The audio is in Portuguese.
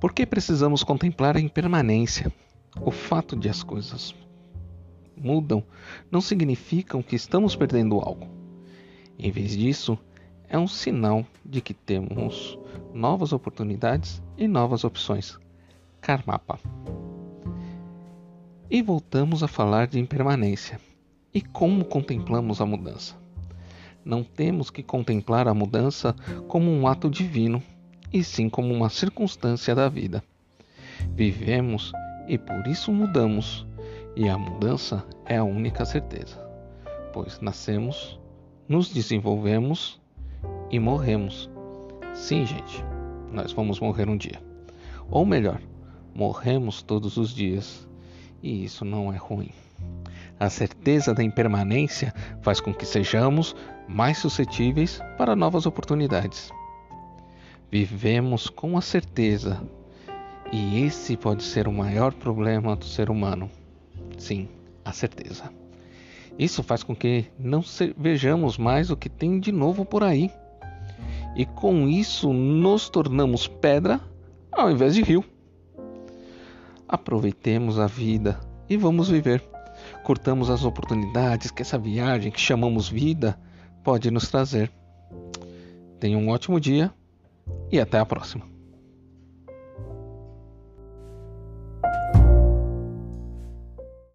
Por que precisamos contemplar a impermanência? O fato de as coisas mudam não significam que estamos perdendo algo. Em vez disso, é um sinal de que temos novas oportunidades e novas opções. Karmapa. E voltamos a falar de impermanência e como contemplamos a mudança. Não temos que contemplar a mudança como um ato divino, e sim como uma circunstância da vida. Vivemos e por isso mudamos, e a mudança é a única certeza, pois nascemos, nos desenvolvemos e morremos. Sim, gente, nós vamos morrer um dia. Ou melhor, morremos todos os dias, e isso não é ruim. A certeza da impermanência faz com que sejamos mais suscetíveis para novas oportunidades. Vivemos com a certeza, e esse pode ser o maior problema do ser humano. Sim, a certeza. Isso faz com que não vejamos mais o que tem de novo por aí. E com isso nos tornamos pedra ao invés de rio. Aproveitemos a vida e vamos viver curtamos as oportunidades que essa viagem que chamamos vida pode nos trazer. Tenha um ótimo dia e até a próxima.